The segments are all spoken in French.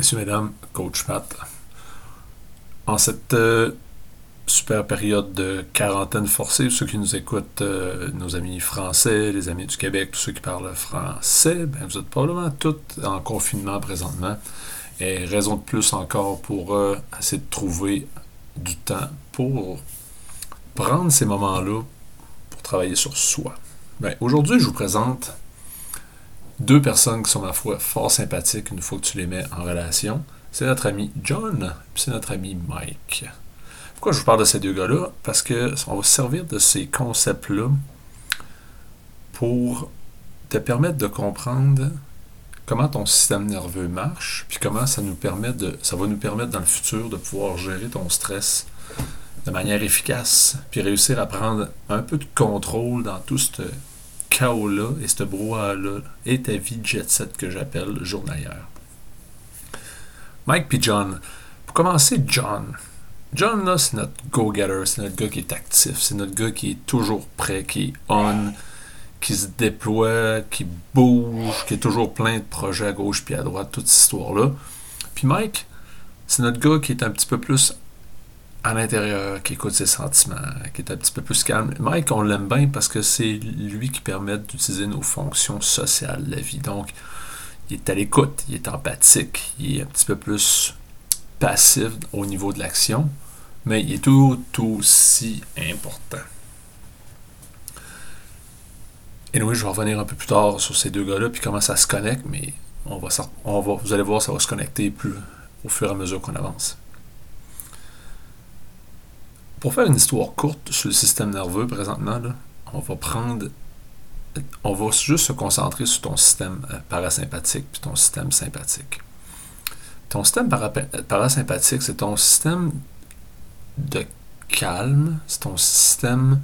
Messieurs, Mesdames, Coach Pat. En cette euh, super période de quarantaine forcée, ceux qui nous écoutent, euh, nos amis français, les amis du Québec, tous ceux qui parlent français, ben, vous êtes probablement tous en confinement présentement. Et raison de plus encore pour euh, essayer de trouver du temps pour prendre ces moments-là pour travailler sur soi. Ben, Aujourd'hui, je vous présente deux personnes qui sont, ma foi, fort sympathiques une fois que tu les mets en relation. C'est notre ami John, puis c'est notre ami Mike. Pourquoi je vous parle de ces deux gars-là? Parce que on va se servir de ces concepts-là pour te permettre de comprendre comment ton système nerveux marche, puis comment ça nous permet de, ça va nous permettre dans le futur de pouvoir gérer ton stress de manière efficace, puis réussir à prendre un peu de contrôle dans tout ce chaos-là et ce brouhaha-là et ta vie jet set que j'appelle journalière. Mike puis John. Pour commencer, John. John, là, c'est notre go-getter, c'est notre gars qui est actif, c'est notre gars qui est toujours prêt, qui est on, qui se déploie, qui bouge, qui est toujours plein de projets à gauche puis à droite, toute cette histoire-là. Puis Mike, c'est notre gars qui est un petit peu plus à l'intérieur, qui écoute ses sentiments, qui est un petit peu plus calme. Mike, on l'aime bien parce que c'est lui qui permet d'utiliser nos fonctions sociales de la vie. Donc, il est à l'écoute, il est empathique, il est un petit peu plus passif au niveau de l'action, mais il est tout aussi important. Et oui, je vais revenir un peu plus tard sur ces deux gars-là, puis comment ça se connecte, mais on va, on vous allez voir, ça va se connecter plus au fur et à mesure qu'on avance. Pour faire une histoire courte sur le système nerveux présentement, on va prendre. On va juste se concentrer sur ton système euh, parasympathique puis ton système sympathique. Ton système parasympathique, c'est ton système de calme, c'est ton système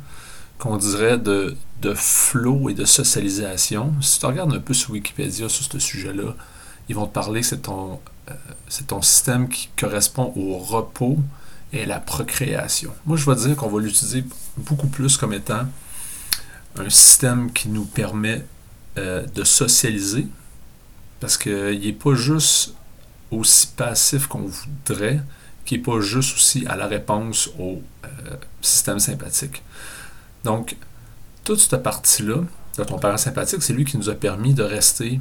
qu'on dirait de, de flow et de socialisation. Si tu regardes un peu sur Wikipédia sur ce sujet-là, ils vont te parler que c'est ton, euh, c'est ton système qui correspond au repos, et la procréation. Moi, je vais dire qu'on va l'utiliser beaucoup plus comme étant un système qui nous permet euh, de socialiser, parce qu'il n'est pas juste aussi passif qu'on voudrait, qui n'est pas juste aussi à la réponse au euh, système sympathique. Donc, toute cette partie-là de ton parasympathique, c'est lui qui nous a permis de rester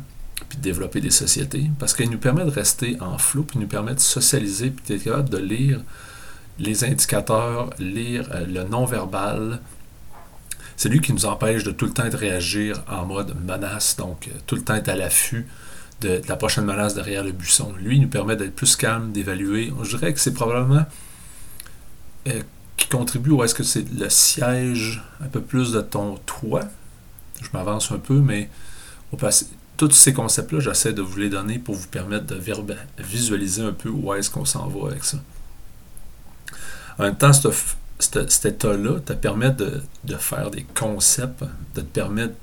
puis de développer des sociétés, parce qu'il nous permet de rester en flou, puis nous permet de socialiser, puis d'être capable de lire les indicateurs, lire euh, le non-verbal. C'est lui qui nous empêche de tout le temps de réagir en mode menace, donc euh, tout le temps être à l'affût de, la prochaine menace derrière le buisson. Lui, il nous permet d'être plus calme, d'évaluer. Je dirais que c'est probablement euh, qui contribue ou est-ce que c'est le siège un peu plus de ton toit. Je m'avance un peu, mais tous ces concepts-là, j'essaie de vous les donner pour vous permettre de visualiser un peu où est-ce qu'on s'en va avec ça. En même temps, cet état-là te permet de, faire des concepts, de te permettre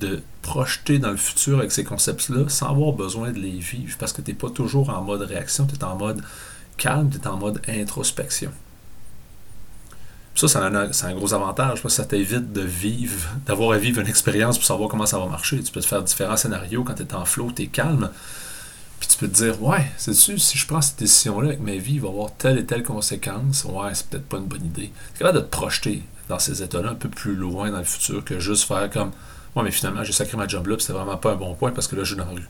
de projeter dans le futur avec ces concepts-là sans avoir besoin de les vivre parce que tu n'es pas toujours en mode réaction, tu es en mode calme, tu es en mode introspection. Ça, c'est un, gros avantage parce que ça t'évite de vivre, d'avoir à vivre une expérience pour savoir comment ça va marcher. Tu peux te faire différents scénarios quand tu es en flow, tu es calme. Tu peux te dire, ouais, c'est sûr, si je prends cette décision-là avec ma vie, il va avoir telle et telle conséquence. Ouais, c'est peut-être pas une bonne idée. C'est capable de te projeter dans ces états-là un peu plus loin dans le futur que juste faire comme, ouais, mais finalement, j'ai sacré ma job là, puis c'était vraiment pas un bon point parce que là, je suis dans la rue.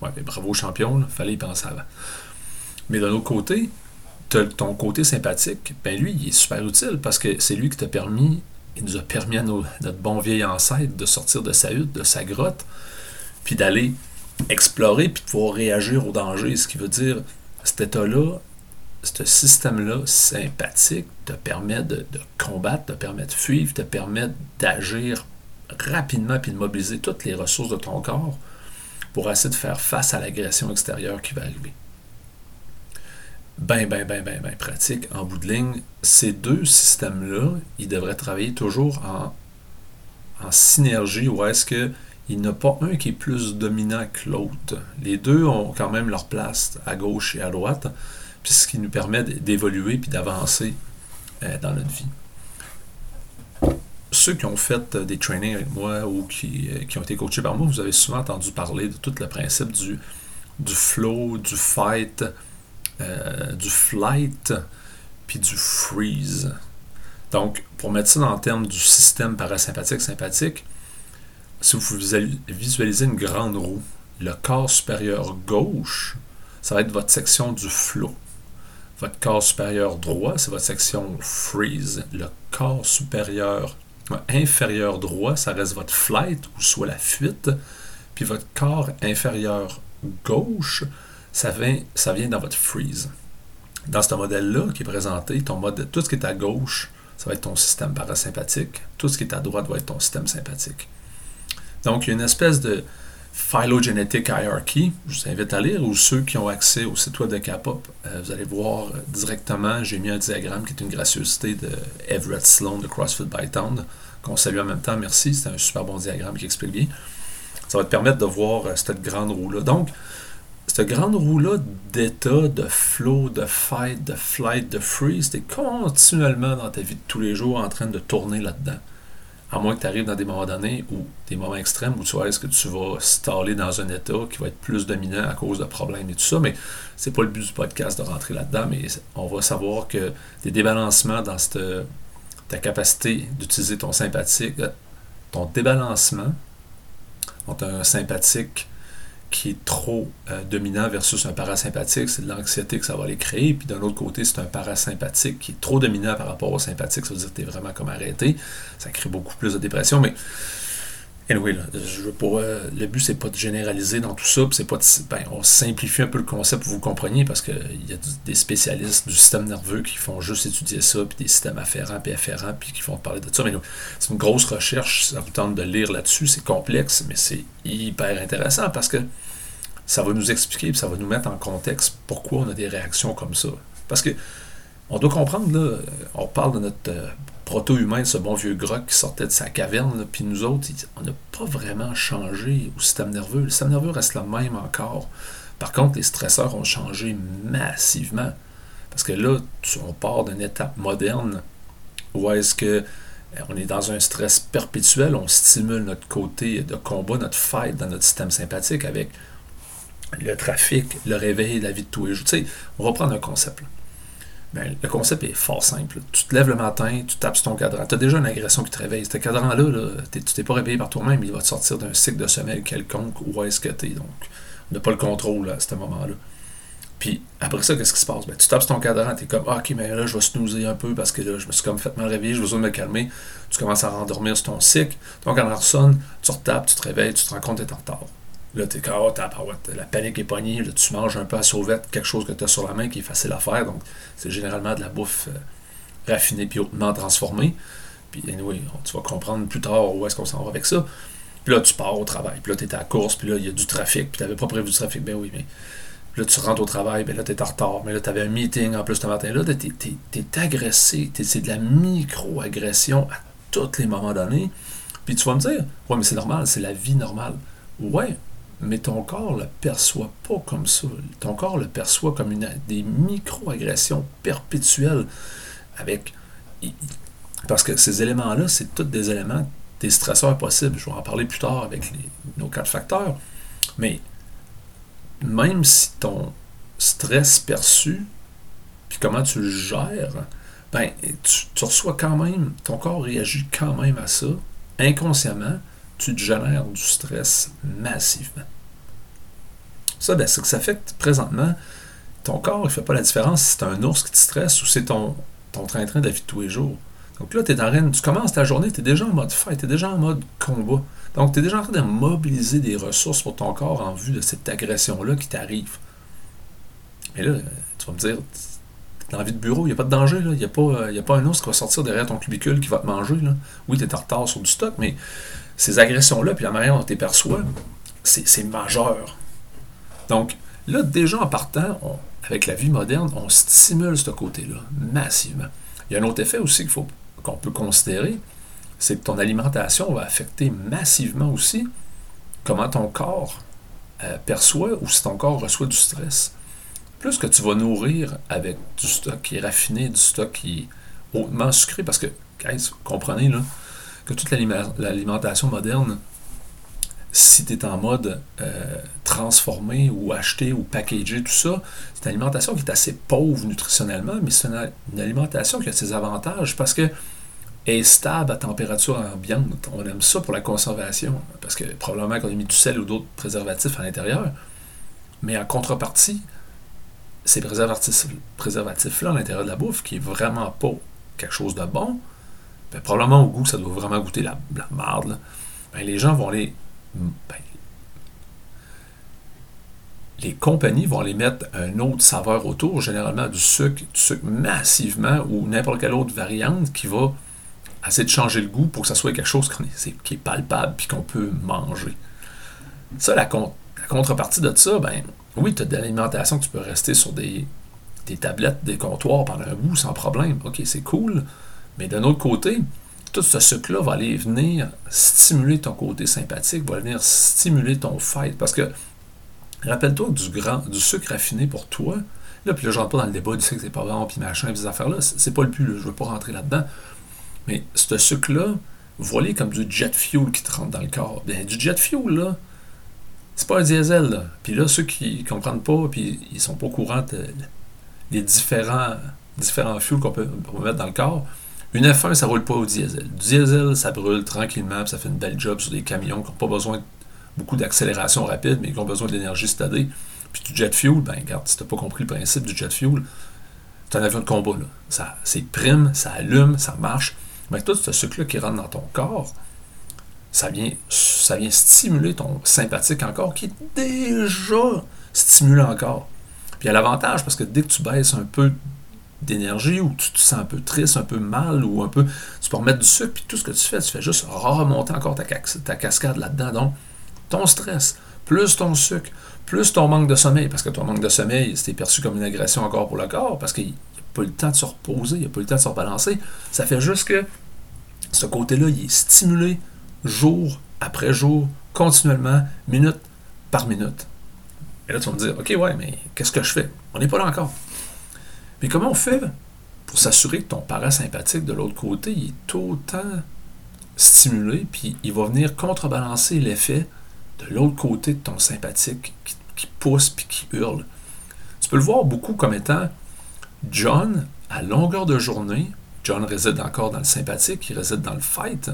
Ouais, mais bravo champion, il fallait y penser avant. Mais d'un autre côté, ton côté sympathique, ben lui, il est super utile parce que c'est lui qui t'a permis, il nous a permis à notre bon vieil ancêtre de sortir de sa hutte, de sa grotte, puis d'aller explorer puis de pouvoir réagir au danger. Ce qui veut dire, cet état-là, ce système-là sympathique te permet de, combattre, te permet de fuir, te permet d'agir rapidement puis de mobiliser toutes les ressources de ton corps pour essayer de faire face à l'agression extérieure qui va arriver. Ben, ben, ben, ben, ben pratique. En bout de ligne, ces deux systèmes-là, ils devraient travailler toujours en, en synergie ou est-ce que il n'y a pas un qui est plus dominant que l'autre. Les deux ont quand même leur place à gauche et à droite, puis ce qui nous permet d'évoluer puis d'avancer euh, dans notre vie. Ceux qui ont fait euh, des trainings avec moi ou qui, euh, qui, ont été coachés par moi, vous avez souvent entendu parler de tout le principe du flow, du fight, du flight, puis du freeze. Donc, pour mettre ça dans le terme du système parasympathique-sympathique, si vous visualisez une grande roue, le corps supérieur gauche, ça va être votre section du flow. Votre corps supérieur droit, c'est votre section freeze. Le corps supérieur inférieur droit, ça reste votre flight ou soit la fuite. Puis votre corps inférieur gauche, ça vient, ça vient dans votre freeze. Dans ce modèle-là qui est présenté, ton mode, tout ce qui est à gauche, ça va être ton système parasympathique. Tout ce qui est à droite va être ton système sympathique. Donc, il y a une espèce de phylogenetic hierarchy. Je vous invite à lire, ou ceux qui ont accès au site web de Capop, euh, vous allez voir directement, j'ai mis un diagramme qui est une gracieuseté de Everett Sloan de CrossFit Bytown, qu'on salue en même temps. Merci, c'est un super bon diagramme qui explique bien. Ça va te permettre de voir euh, cette grande roue-là. Donc, cette grande roue-là d'état, de flow, de fight, de flight, de freeze, tu es continuellement dans ta vie de tous les jours en train de tourner là-dedans. À moins que tu arrives dans des moments donnés ou des moments extrêmes où tu vois est-ce que tu vas staller dans un état qui va être plus dominant à cause de problèmes et tout ça, mais c'est pas le but du podcast de rentrer là-dedans, mais on va savoir que des débalancements dans cette, ta capacité d'utiliser ton sympathique, euh, ton débalancement entre un sympathique qui est trop euh, dominant versus un parasympathique, c'est de l'anxiété que ça va aller créer. Puis d'un autre côté, c'est un parasympathique qui est trop dominant par rapport au sympathique, ça veut dire que tu es vraiment comme arrêté. Ça crée beaucoup plus de dépression. Mais Anyway, je veux pas, euh, le but, c'est pas de généraliser dans tout ça. c'est pas ben, on simplifie un peu le concept pour vous compreniez parce qu'il y a des spécialistes du système nerveux qui font juste étudier ça, puis des systèmes afférents puis afférents, puis qui font parler de ça. Mais c'est une grosse recherche. Ça vous tente de lire là-dessus. C'est complexe, mais c'est hyper intéressant parce que ça va nous expliquer, puis ça va nous mettre en contexte pourquoi on a des réactions comme ça. Parce que on doit comprendre, là, on parle de notre euh, proto-humain, ce bon vieux groc qui sortait de sa caverne, puis nous autres, on n'a pas vraiment changé au système nerveux. Le système nerveux reste le même encore. Par contre, les stresseurs ont changé massivement. Parce que là, on part d'une étape moderne où est-ce que euh, on est dans un stress perpétuel, on stimule notre côté de combat, notre fight dans notre système sympathique avec le trafic, le réveil, la vie de tous les jours. Tu sais, on va prendre un concept. Ben, le concept est fort simple. Tu te lèves le matin, tu tapes sur ton cadran. Tu as déjà une agression qui te réveille. Ce cadran-là, tu t'es pas réveillé par toi-même, il va te sortir d'un cycle de sommeil quelconque où est-ce que tu es. Donc, on n'a pas le contrôle à ce moment-là. Puis après ça, qu'est-ce qui se passe? Ben, tu tapes sur ton cadran, tu es comme ah, ok, mais là, je vais snoozer un peu parce que là, je me suis comme fait mal réveiller, je besoin de me calmer. Tu commences à rendormir sur ton cycle. Ton cadran sonne, tu retapes, tu te réveilles, tu te rends compte que tu en retard. Là, tu es oh, la panique est pognée, là, tu manges un peu à sauvette, quelque chose que tu as sur la main qui est facile à faire. Donc, c'est généralement de la bouffe euh, raffinée puis hautement transformée. Puis, anyway, tu vas comprendre plus tard où est-ce qu'on s'en va avec ça. Puis là, tu pars au travail. Puis là, tu es à la course, puis là, il y a du trafic, puis tu n'avais pas prévu du trafic. Ben oui, mais là, tu rentres au travail, ben là, tu es en retard. Mais là, tu avais un meeting en plus ce matin. Là, tu es, agressé. c'est de la micro-agression à tous les moments donnés. Puis tu vas me dire, ouais, mais c'est normal, c'est la vie normale. Ouais, mais ton corps ne le perçoit pas comme ça. Ton corps le perçoit comme une, des micro-agressions perpétuelles avec. Parce que ces éléments-là, c'est tous des éléments, des stresseurs possibles. Je vais en parler plus tard avec nos quatre facteurs. Mais même si ton stress perçu, puis comment tu le gères, ben, tu reçois quand même, ton corps réagit quand même à ça, inconsciemment, tu te génères du stress massivement. Ça, ben, c'est que ça fait présentement, ton corps ne fait pas la différence si c'est un ours qui te stresse ou c'est ton, train-train de la vie de tous les jours. Donc là, en train, tu commences ta journée, tu es déjà en mode fight, tu es déjà en mode combat. Donc, tu es déjà en train de mobiliser des ressources pour ton corps en vue de cette agression-là qui t'arrive. Mais là, tu vas me dire, dans la vie de bureau, il n'y a pas de danger. Il n'y a, pas, a pas un ours qui va sortir derrière ton cubicule qui va te manger. Là. Oui, tu es en retard sur du stock, mais ces agressions-là, puis la manière dont tu les perçois, c'est majeur. Donc, là, déjà en partant, avec la vie moderne, on stimule ce côté-là massivement. Il y a un autre effet aussi qu'on peut considérer, c'est que ton alimentation va affecter massivement aussi comment ton corps euh, perçoit ou si ton corps reçoit du stress. Plus que tu vas nourrir avec du stock qui est raffiné, du stock qui est hautement sucré, parce que, comprenez là, que toute l'alimentation moderne, si tu es en mode euh, transformé ou acheter ou packager, tout ça, c'est une alimentation qui est assez pauvre nutritionnellement, mais c'est une, alimentation qui a ses avantages parce que est stable à température ambiante. On aime ça pour la conservation, parce que probablement qu'on a mis du sel ou d'autres préservatifs à l'intérieur. Mais en contrepartie, ces préservatifs-là à l'intérieur de la bouffe, qui est vraiment pas quelque chose de bon, ben, probablement au goût, ça doit vraiment goûter la, la marde. Ben, les gens vont les ben, les compagnies vont les mettre un autre saveur autour, généralement du sucre, du sucre massivement ou n'importe quelle autre variante qui va essayer de changer le goût pour que ça soit quelque chose qui est palpable puis qu'on peut manger. Ça, la, contrepartie de ça, ben oui, tu as de l'alimentation tu peux rester sur des, des tablettes, des comptoirs pendant un bout sans problème. OK, c'est cool. Mais d'un autre côté, tout ce sucre-là va aller venir stimuler ton côté sympathique, va venir stimuler ton fight. Parce que, rappelle-toi du, du sucre raffiné pour toi, là, puis là, je rentre pas dans le débat du sucre, c'est pas bon, puis machin, puis ces affaires-là, c'est pas le plus, je veux pas rentrer là-dedans. Mais ce sucre-là, voilé comme du jet fuel qui te rentre dans le corps. Bien, du jet fuel, là, c'est pas un diesel, là. Puis là, ceux qui comprennent pas, puis ils sont pas au courant des différents, différents fuels qu'on peut mettre dans le corps, une F1, ça roule pas au diesel. Du diesel, ça brûle tranquillement, ça fait une belle job sur des camions qui n'ont pas besoin beaucoup d'accélération rapide, mais qui ont besoin de l'énergie stadée. Puis du jet fuel, ben regarde, si tu n'as pas compris le principe du jet fuel, c'est un avion de combat. Là. Ça, c'est prime, ça allume, ça marche. Mais tout ce sucre-là qui rentre dans ton corps, ça vient, ça vient stimuler ton sympathique encore, qui est déjà stimulé encore. Puis il y a l'avantage, parce que dès que tu baisses un peu d'énergie ou tu te sens un peu triste, un peu mal ou un peu. Tu peux remettre du sucre, puis tout ce que tu fais, tu fais juste remonter encore ta, cascade là-dedans. Donc, ton stress, plus ton sucre, plus ton manque de sommeil, parce que ton manque de sommeil, c'est perçu comme une agression encore pour le corps, parce qu'il n'y a pas le temps de se reposer, il n'y a pas le temps de se rebalancer. Ça fait juste que ce côté-là, il est stimulé jour après jour, continuellement, minute par minute. Et là, tu vas me dire, OK, ouais, mais qu'est-ce que je fais? On n'est pas là encore. Mais comment on fait pour s'assurer que ton parasympathique de l'autre côté il est autant stimulé, puis il va venir contrebalancer l'effet de l'autre côté de ton sympathique qui, pousse puis qui hurle? Tu peux le voir beaucoup comme étant John, à longueur de journée, John réside encore dans le sympathique, il réside dans le fight.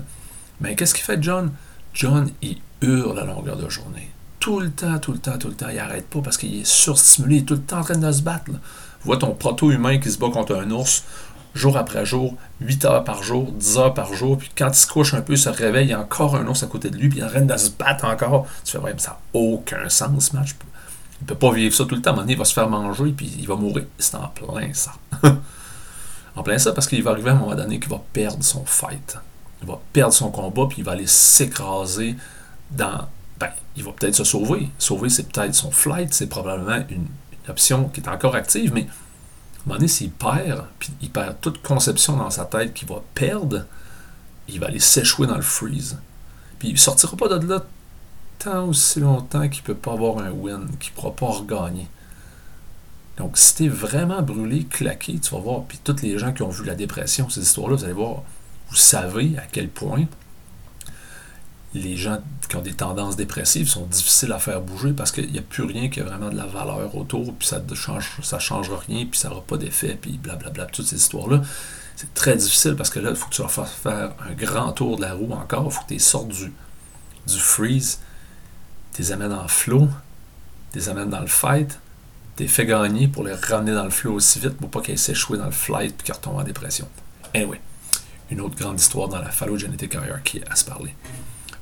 Mais qu'est-ce qu'il fait, John? John, il hurle à longueur de journée. Tout le temps, tout le temps, tout le temps. Il n'arrête pas parce qu'il est surstimulé, il est tout le temps en train de se battre vois ton proto-humain qui se bat contre un ours jour après jour, 8 heures par jour, 10 heures par jour, puis quand il se couche un peu, il se réveille, il y a encore un ours à côté de lui, puis il train de se battre encore. Tu fais, ouais, mais ça n'a aucun sens, match. Il ne peut pas vivre ça tout le temps. À un moment donné, il va se faire manger, puis il va mourir. C'est en plein ça. en plein ça, parce qu'il va arriver à un moment donné qu'il va perdre son fight. Il va perdre son combat, puis il va aller s'écraser dans. Ben, il va peut-être se sauver. Sauver, c'est peut-être son flight, c'est probablement une option qui est encore active, mais à un moment donné, s'il perd, puis il perd toute conception dans sa tête qu'il va perdre, il va aller s'échouer dans le freeze. Puis il ne sortira pas de là tant aussi longtemps qu'il ne peut pas avoir un win, qu'il ne pourra pas regagner. Donc, si tu es vraiment brûlé, claqué, tu vas voir, puis tous les gens qui ont vu la dépression, ces histoires-là, vous allez voir, vous savez à quel point les gens qui ont des tendances dépressives sont difficiles à faire bouger parce qu'il n'y a plus rien qui a vraiment de la valeur autour, puis ça ne change, ça changera rien, puis ça n'aura pas d'effet, puis blablabla, toutes ces histoires-là. C'est très difficile parce que là, il faut que tu leur fasses faire un grand tour de la roue encore, il faut que tu sortes du, du freeze, tu les amènes en flow, tu les amènes dans le fight, tu les fais gagner pour les ramener dans le flow aussi vite pour pas qu'ils s'échouent dans le flight puis qu'ils retombent en dépression. Anyway, une autre grande histoire dans la phallogenetic hierarchy à se parler.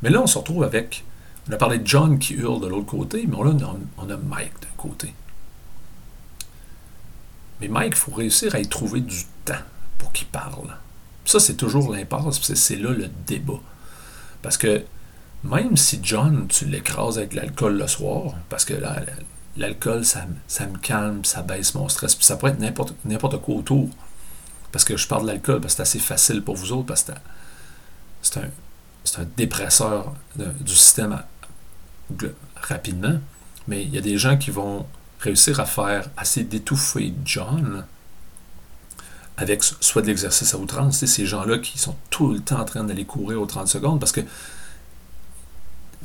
Mais là, on se retrouve avec. On a parlé de John qui hurle de l'autre côté, mais là, on a Mike d'un côté. Mais Mike, il faut réussir à y trouver du temps pour qu'il parle. Ça, c'est toujours l'impasse, c'est là le débat. Parce que même si John, tu l'écrases avec l'alcool le soir, parce que l'alcool, ça, ça, me calme, ça baisse mon stress, puis ça pourrait être n'importe quoi autour. Parce que je parle de l'alcool, parce que c'est assez facile pour vous autres, parce que c'est un, c'est un dépresseur du système rapidement, mais il y a des gens qui vont réussir à faire assez d'étouffer John avec soit de l'exercice à outrance, ces gens-là qui sont tout le temps en train d'aller courir aux 30 secondes parce que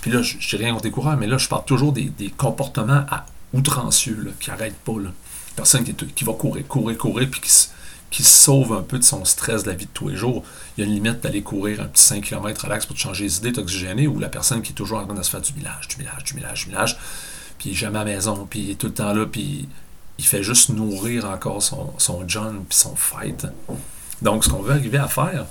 puis là, je n'ai rien contre les coureurs, mais là, je parle toujours des, comportements à outrancieux, qui n'arrêtent pas. Personne qui, qui, va courir, courir, courir, puis qui, qui sauve un peu de son stress de la vie de tous les jours. Il y a une limite d'aller courir un petit 5 km relax pour te changer les idées, t'oxygéner, ou la personne qui est toujours en train de se faire du millage, du millage, du millage, du millage, puis il est jamais à la maison, puis il est tout le temps là, puis il fait juste nourrir encore son, son John, puis son fight. Donc, ce qu'on veut arriver à faire,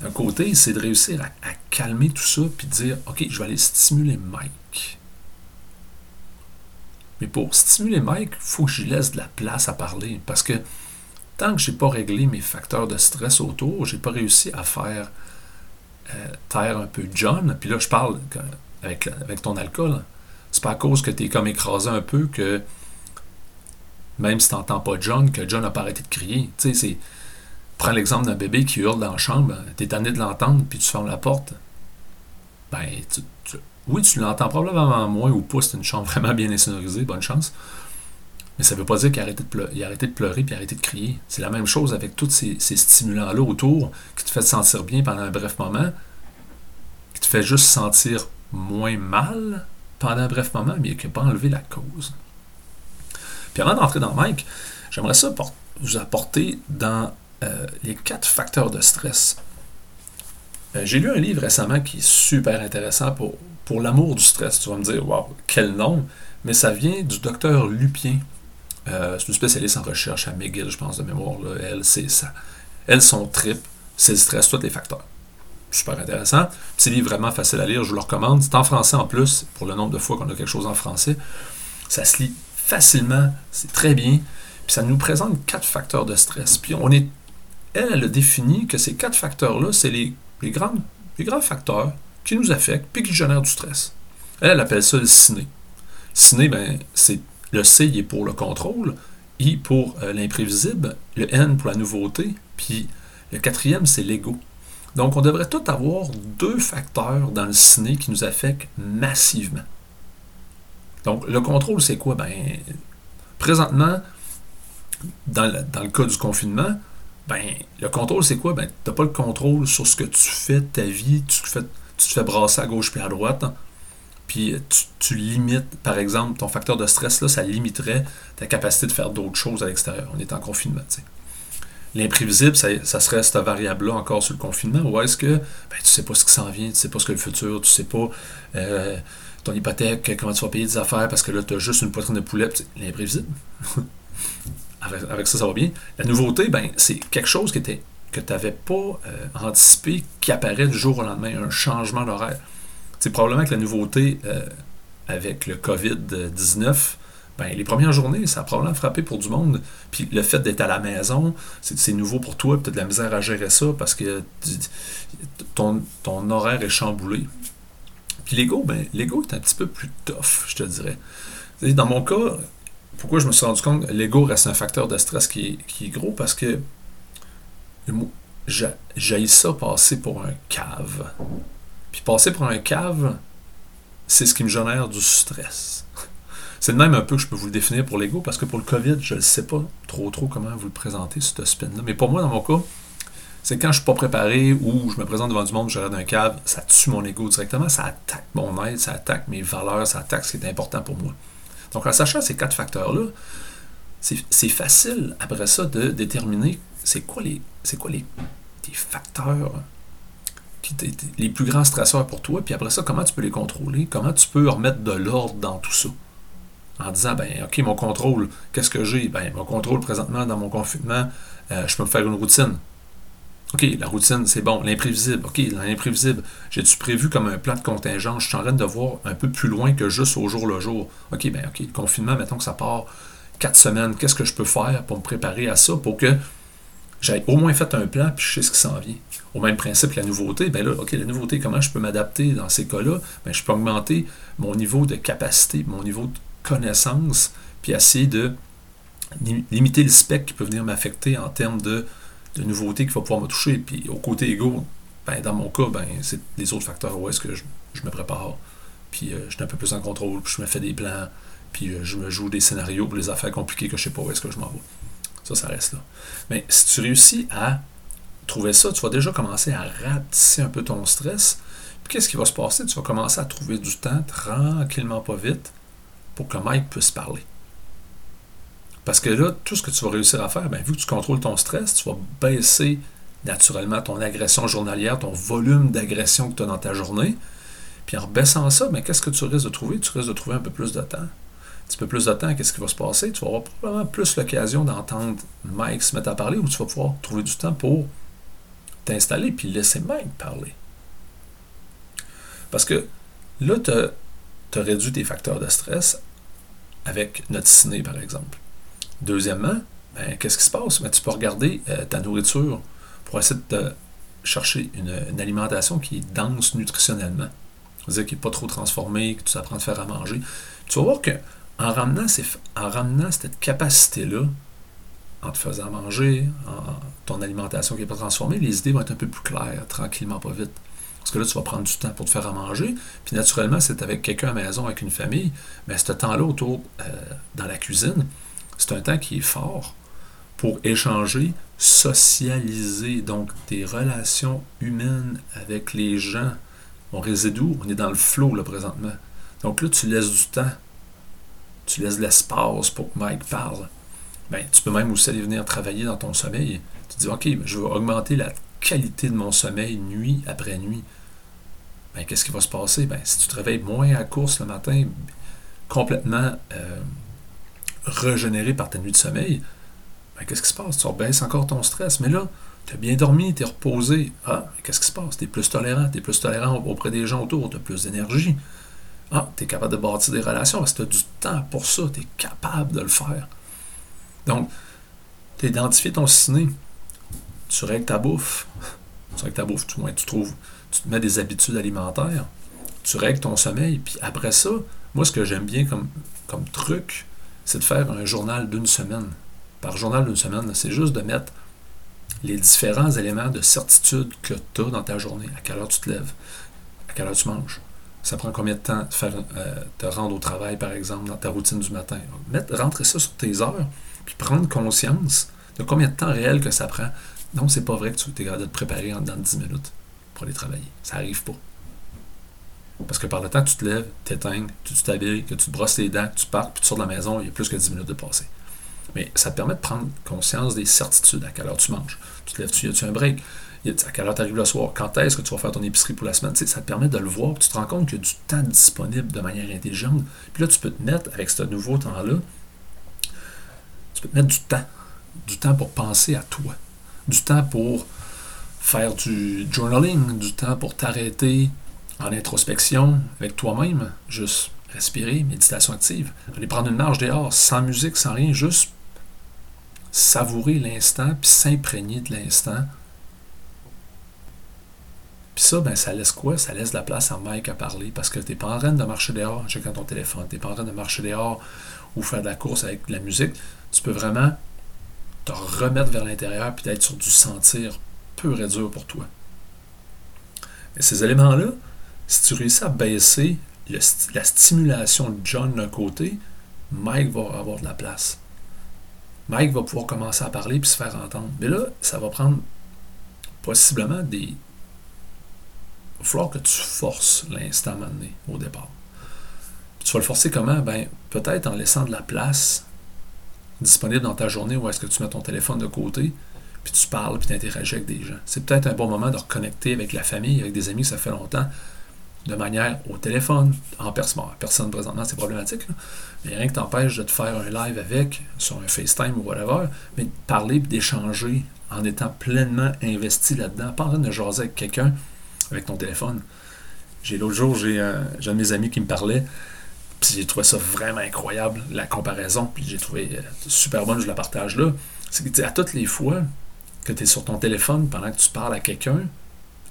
d'un côté, c'est de réussir à, calmer tout ça, puis de dire, OK, je vais aller stimuler Mike. Mais pour stimuler Mike, il faut que je lui laisse de la place à parler, parce que tant que je n'ai pas réglé mes facteurs de stress autour, je n'ai pas réussi à faire euh, taire un peu John. Puis là, je parle avec, ton alcool. C'est pas à cause que tu es comme écrasé un peu que, même si tu n'entends pas John, que John n'a pas arrêté de crier. Tu sais, c'est. Prends l'exemple d'un bébé qui hurle dans la chambre, tu es tanné de l'entendre, puis tu fermes la porte. Ben, oui, tu l'entends probablement moins ou pas, c'est une chambre vraiment bien insonorisée, bonne chance. Mais ça ne veut pas dire qu'il a de pleurer, il a arrêté de pleurer puis arrêté de crier. C'est la même chose avec tous ces, stimulants-là autour qui te fait te sentir bien pendant un bref moment, qui te fait juste sentir moins mal pendant un bref moment, mais qui n'a pas enlevé la cause. Puis avant d'entrer dans Mike, j'aimerais ça vous apporter dans euh, les quatre facteurs de stress. Euh, j'ai lu un livre récemment qui est super intéressant pour, pour l'amour du stress. Tu vas me dire, waouh, quel nom! Mais ça vient du docteur Lupien. Euh, c'est une spécialiste en recherche à McGill, je pense, de mémoire. Elle, c'est ça. Elle, son trip, c'est le stress, tous les facteurs. Super intéressant. Petit livre vraiment facile à lire, je vous le recommande. C'est en français en plus, pour le nombre de fois qu'on a quelque chose en français. Ça se lit facilement, c'est très bien. Puis ça nous présente quatre facteurs de stress. Puis on est. Elle, elle a défini que ces quatre facteurs-là, c'est les, les, grands, les grands facteurs qui nous affectent puis qui génèrent du stress. Elle, elle appelle ça le ciné. Ciné, ben, c'est le C, est pour le contrôle, I pour euh, l'imprévisible, le N pour la nouveauté, puis le quatrième, c'est l'ego. Donc, on devrait tout avoir deux facteurs dans le ciné qui nous affectent massivement. Donc, le contrôle, c'est quoi? Ben, présentement, dans le, cas du confinement, ben, le contrôle, c'est quoi? Ben, tu n'as pas le contrôle sur ce que tu fais de ta vie, tu, fais, tu te fais brasser à gauche puis à droite puis tu, limites, par exemple, ton facteur de stress, là, ça limiterait ta capacité de faire d'autres choses à l'extérieur. On est en confinement. L'imprévisible, ça, serait cette variable-là encore sur le confinement, ou est-ce que ben, tu ne sais pas ce qui s'en vient, tu ne sais pas ce que le futur, tu ne sais pas euh, ton hypothèque, comment tu vas payer des affaires parce que là, tu as juste une poitrine de poulet. L'imprévisible. avec, ça, ça va bien. La nouveauté, ben, c'est quelque chose qui était, que tu n'avais pas euh, anticipé qui apparaît du jour au lendemain, un changement d'horaire. C'est probablement que la nouveauté euh, avec le COVID-19, ben, les premières journées, ça a probablement frappé pour du monde. Puis le fait d'être à la maison, c'est nouveau pour toi, as de la misère à gérer ça parce que ton, ton horaire est chamboulé. Puis l'ego, ben, l'ego est un petit peu plus tough, je te dirais. Dans mon cas, pourquoi je me suis rendu compte que l'ego reste un facteur de stress qui est, qui est gros parce que j'ai ça passer pour un cave. Puis passer pour un cave, c'est ce qui me génère du stress. C'est le même un peu que je peux vous le définir pour l'ego, parce que pour le COVID, je ne sais pas trop trop comment vous le présenter, ce spin-là. Mais pour moi, dans mon cas, c'est quand je ne suis pas préparé ou je me présente devant du monde, je regarde un cave, ça tue mon ego directement, ça attaque mon aide, ça attaque mes valeurs, ça attaque ce qui est important pour moi. Donc en sachant ces quatre facteurs-là, c'est facile après ça de déterminer c'est quoi les, quoi les, les facteurs les plus grands stresseurs pour toi, puis après ça, comment tu peux les contrôler, comment tu peux remettre de l'ordre dans tout ça? En disant, ben, OK, mon contrôle, qu'est-ce que j'ai? Ben, mon contrôle présentement dans mon confinement, euh, je peux me faire une routine. OK, la routine, c'est bon. L'imprévisible, OK, l'imprévisible, j'ai-tu prévu comme un plan de contingence? Je suis en train de voir un peu plus loin que juste au jour le jour. OK, ben, OK, le confinement, mettons que ça part quatre semaines. Qu'est-ce que je peux faire pour me préparer à ça pour que j'ai au moins fait un plan, puis je sais ce qui s'en vient? Au même principe la nouveauté, ben là, OK, la nouveauté, comment je peux m'adapter dans ces cas-là? Ben, je peux augmenter mon niveau de capacité, mon niveau de connaissance, puis essayer de limiter le spectre qui peut venir m'affecter en termes de, de nouveautés qui va pouvoir me toucher. Puis au côté égo, ben, dans mon cas, ben, c'est les autres facteurs où est-ce que je, me prépare. Puis euh, je suis un peu plus en contrôle, puis je me fais des plans, puis euh, je me joue des scénarios pour les affaires compliquées que je ne sais pas où est-ce que je m'en vais. Ça, ça reste là. Mais si tu réussis à trouver ça, tu vas déjà commencer à ratisser un peu ton stress. qu'est-ce qui va se passer? Tu vas commencer à trouver du temps tranquillement, pas vite, pour que Mike puisse parler. Parce que là, tout ce que tu vas réussir à faire, bien, vu que tu contrôles ton stress, tu vas baisser naturellement ton agression journalière, ton volume d'agression que tu as dans ta journée. Puis en baissant ça, bien, qu'est-ce que tu risques de trouver? Tu risques de trouver un peu plus de temps. Un petit peu plus de temps, qu'est-ce qui va se passer? Tu vas avoir probablement plus l'occasion d'entendre Mike se mettre à parler ou tu vas pouvoir trouver du temps pour t'installer puis laisser Mike parler. Parce que là, tu as, réduit tes facteurs de stress avec notre ciné, par exemple. Deuxièmement, ben, qu'est-ce qui se passe? Ben, tu peux regarder euh, ta nourriture pour essayer de chercher une, alimentation qui est dense nutritionnellement. C'est-à-dire qui n'est pas trop transformée, que tu apprends à faire à manger. Tu vas voir que en ramenant, en ramenant cette capacité-là, en te faisant manger, en ton alimentation qui n'est pas transformée, les idées vont être un peu plus claires, tranquillement, pas vite. Parce que là, tu vas prendre du temps pour te faire à manger. Puis naturellement, c'est avec quelqu'un à la maison, avec une famille. Mais ce temps-là, autour, euh, dans la cuisine, c'est un temps qui est fort pour échanger, socialiser. Donc, des relations humaines avec les gens. On réside où? On est dans le flot, là, présentement. Donc là, tu laisses du temps. Tu laisses l'espace pour que Mike parle. Ben, tu peux même aussi aller venir travailler dans ton sommeil. Tu dis, OK, je vais augmenter la qualité de mon sommeil nuit après nuit. Ben, qu'est-ce qui va se passer? Ben, si tu te réveilles moins à course le matin, complètement euh, régénéré par ta nuit de sommeil, ben, qu'est-ce qui se passe? Tu rebaisses encore ton stress. Mais là, tu as bien dormi, tu es reposé. Ah, qu'est-ce qui se passe? Tu es plus tolérant, tu es plus tolérant auprès des gens autour, tu as plus d'énergie. Ah, tu es capable de bâtir des relations parce que tu as du temps pour ça, tu es capable de le faire. Donc, tu as identifié ton ciné, tu règles ta bouffe. Tu règles ta bouffe, du moins tu trouves tu te mets des habitudes alimentaires, tu règles ton sommeil, puis après ça, moi, ce que j'aime bien comme, comme truc, c'est de faire un journal d'une semaine. Par journal d'une semaine, c'est juste de mettre les différents éléments de certitude que tu as dans ta journée. À quelle heure tu te lèves, à quelle heure tu manges? Ça prend combien de temps de faire, euh, te rendre au travail, par exemple, dans ta routine du matin? Mettre, rentrer ça sur tes heures, puis prendre conscience de combien de temps réel que ça prend. Non, c'est pas vrai que tu es capable de te préparer en dans 10 minutes pour aller travailler. Ça n'arrive pas. Parce que par le temps que tu te lèves, tu t'éteignes, tu t'habilles, que tu te brosses les dents, que tu partes, puis tu sors de la maison, il y a plus que 10 minutes de passé. Mais ça te permet de prendre conscience des certitudes, à quelle heure tu manges? Tu te lèves, tu as un break, à quelle heure tu arrives le soir, quand est-ce que tu vas faire ton épicerie pour la semaine? ça te permet de le voir, tu te rends compte qu'il y a du temps disponible de manière intelligente. Puis là, tu peux te mettre, avec ce nouveau temps-là, tu peux te mettre du temps. Du temps pour penser à toi. Du temps pour faire du journaling, du temps pour t'arrêter en introspection avec toi-même, juste respirer, méditation active, aller prendre une marche dehors, sans musique, sans rien, juste savourer l'instant, puis s'imprégner de l'instant. Puis ça, ben, ça laisse quoi? Ça laisse la place à Mike à parler, parce que tu n'es pas en train de marcher dehors checkant ton téléphone, tu n'es pas en train de marcher dehors ou faire de la course avec de la musique. Tu peux vraiment te remettre vers l'intérieur, puis d'être sur du sentir pur et dur pour toi. Et ces éléments-là, si tu réussis à baisser la stimulation de John d'un côté, Mike va avoir de la place. Mike va pouvoir commencer à parler puis se faire entendre. Mais là, ça va prendre possiblement des. Il va falloir que tu forces l'instant donné au départ. tu vas le forcer comment? Ben, peut-être en laissant de la place disponible dans ta journée où est-ce que tu mets ton téléphone de côté, puis tu parles, puis tu interagis avec des gens. C'est peut-être un bon moment de reconnecter avec la famille, avec des amis ça fait longtemps, de manière au téléphone, en personne. Personne présentement, c'est problématique. Mais rien que t'empêche de te faire un live avec, sur un FaceTime ou whatever, mais de parler et d'échanger en étant pleinement investi là-dedans, pas en train de jaser avec quelqu'un avec ton téléphone. J'ai l'autre jour, j'ai un, un, de mes amis qui me parlait, puis j'ai trouvé ça vraiment incroyable, la comparaison, puis j'ai trouvé euh, super bonne, je la partage là. C'est que à toutes les fois, que tu es sur ton téléphone pendant que tu parles à quelqu'un,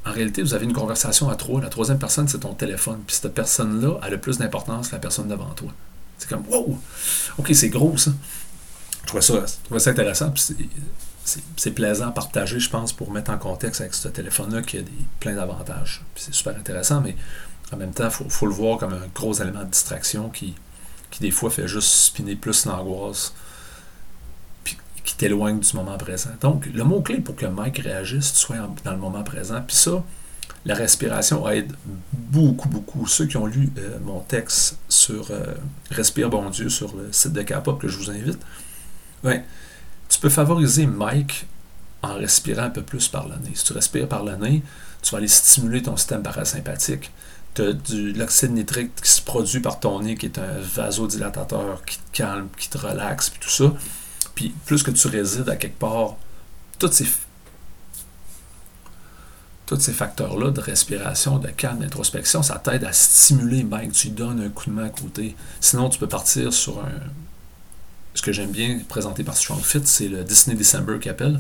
en réalité, vous avez une conversation à trois. La troisième personne, c'est ton téléphone. Puis cette personne-là a le plus d'importance que la personne devant toi. C'est comme, wow! OK, c'est gros, ça. Je trouve ça, ça intéressant. c'est plaisant à partager, je pense, pour mettre en contexte avec ce téléphone-là qui a des, plein d'avantages. c'est super intéressant, mais en même temps, il faut, le voir comme un gros élément de distraction qui, qui des fois, fait juste spinner plus l'angoisse qui t'éloigne du moment présent. Donc, le mot-clé pour que Mike réagisse, tu sois dans le moment présent. Puis ça, La respiration aide beaucoup, beaucoup. Ceux qui ont lu euh, mon texte sur euh, Respire bon Dieu sur le site de Capop que je vous invite, ouais, tu peux favoriser Mike en respirant un peu plus par le nez. Si tu respires par le nez, tu vas aller stimuler ton système parasympathique. As de l'oxyde nitrique qui se produit par ton nez, qui est un vasodilatateur qui te calme, qui te relaxe, puis tout ça. Puis plus que tu résides à quelque part, tous ces, tous ces facteurs-là de respiration, de calme, d'introspection, ça t'aide à stimuler Mike. Tu donnes un coup de main à côté. Sinon, tu peux partir sur un. Ce que j'aime bien présenter par Strong Fit, c'est le Disney December qui appelle.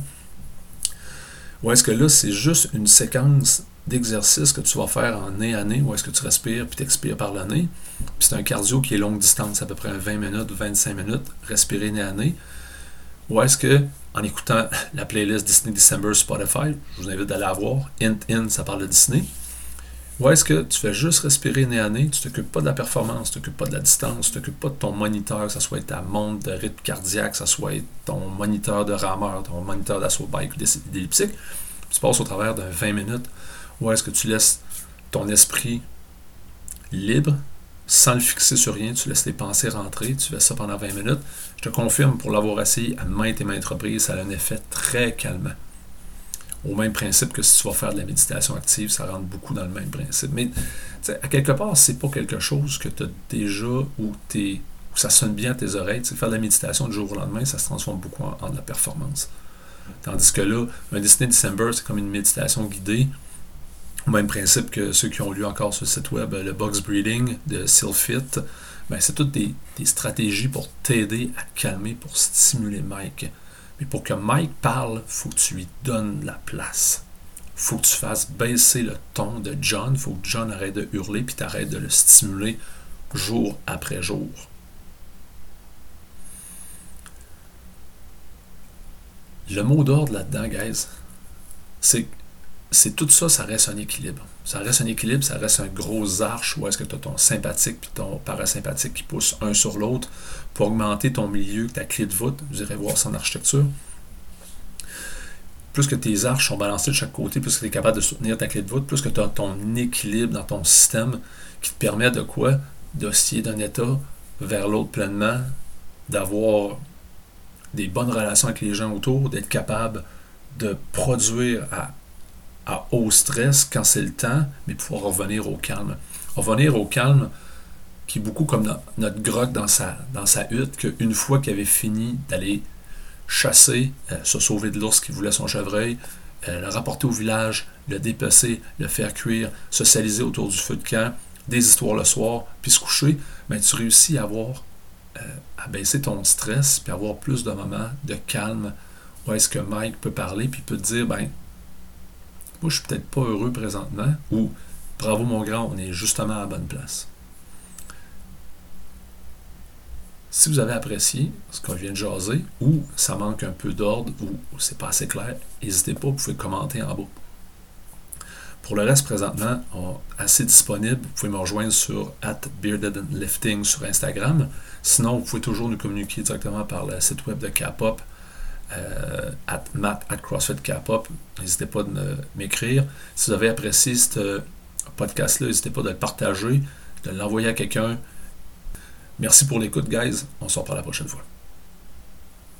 Ou est-ce que là, c'est juste une séquence d'exercices que tu vas faire en nez à nez, ou est-ce que tu respires puis tu expires par le nez. Puis c'est un cardio qui est longue distance, à peu près 20 minutes, 25 minutes, respirer nez à nez. Ou est-ce que, en écoutant la playlist Disney December Spotify, je vous invite à la voir, Int In, ça parle de Disney. Ou est-ce que tu fais juste respirer nez à nez, tu t'occupes pas de la performance, tu t'occupes pas de la distance, tu t'occupes pas de ton moniteur, que ce soit ta montre de rythme cardiaque, que ce soit ton moniteur de rameur, ton moniteur d'assaut bike ou d'elliptique, tu passes au travers de 20 minutes, ou est-ce que tu laisses ton esprit libre, sans le fixer sur rien, tu laisses tes pensées rentrer, tu fais ça pendant 20 minutes. Je te confirme, pour l'avoir essayé à maintes et maintes reprises, ça a un effet très calmant au même principe que si tu vas faire de la méditation active, ça rentre beaucoup dans le même principe. Mais à quelque part, c'est pas quelque chose que tu as déjà ou es, ça sonne bien à tes oreilles. faire de la méditation du jour au lendemain, ça se transforme beaucoup en, de la performance. Tandis que là, un Disney December, c'est comme une méditation guidée. Même principe que ceux qui ont lu encore sur le site web le Box Breathing de Sylphit, ben, c'est toutes des, des stratégies pour t'aider à calmer, pour stimuler Mike. Mais pour que Mike parle, il faut que tu lui donnes la place. Il faut que tu fasses baisser le ton de John. Il faut que John arrête de hurler puis t'arrêtes de le stimuler jour après jour. Le mot d'ordre là-dedans, guys, c'est c'est tout ça, ça reste un équilibre. Ça reste un équilibre, ça reste un gros arche où est-ce que tu as ton sympathique et ton parasympathique qui poussent un sur l'autre pour augmenter ton milieu, ta clé de voûte. Vous irez voir ça en architecture. Plus que tes arches sont balancées de chaque côté, plus que tu es capable de soutenir ta clé de voûte, plus que tu as ton équilibre dans ton système qui te permet de quoi? D'osciller d'un état vers l'autre pleinement, d'avoir des bonnes relations avec les gens autour, d'être capable de produire à au stress quand c'est le temps, mais pouvoir revenir au calme. Revenir au calme, qui est beaucoup comme notre grotte dans sa, dans sa hutte, qu'une fois qu'il avait fini d'aller chasser, euh, se sauver de l'ours qui voulait son chevreuil, euh, le rapporter au village, le dépecer, le faire cuire, socialiser autour du feu de camp, des histoires le soir, puis se coucher, ben, tu réussis à avoir, euh, à baisser ton stress, puis avoir plus de moments de calme, où est-ce que Mike peut parler, puis peut te dire, ben, moi, je suis peut-être pas heureux présentement, ou bravo mon grand, on est justement à la bonne place. Si vous avez apprécié ce qu'on vient de jaser, ou ça manque un peu d'ordre, ou c'est pas assez clair, n'hésitez pas, vous pouvez commenter en bas. Pour le reste, présentement, assez disponible. Vous pouvez me rejoindre sur at Lifting sur Instagram. Sinon, vous pouvez toujours nous communiquer directement par le site web de Capop euh, at matt at CrossFit Capop. N'hésitez pas de m'écrire. Si vous avez apprécié ce podcast-là, n'hésitez pas de le partager, de l'envoyer à quelqu'un. Merci pour l'écoute, guys. On se reparle la prochaine fois.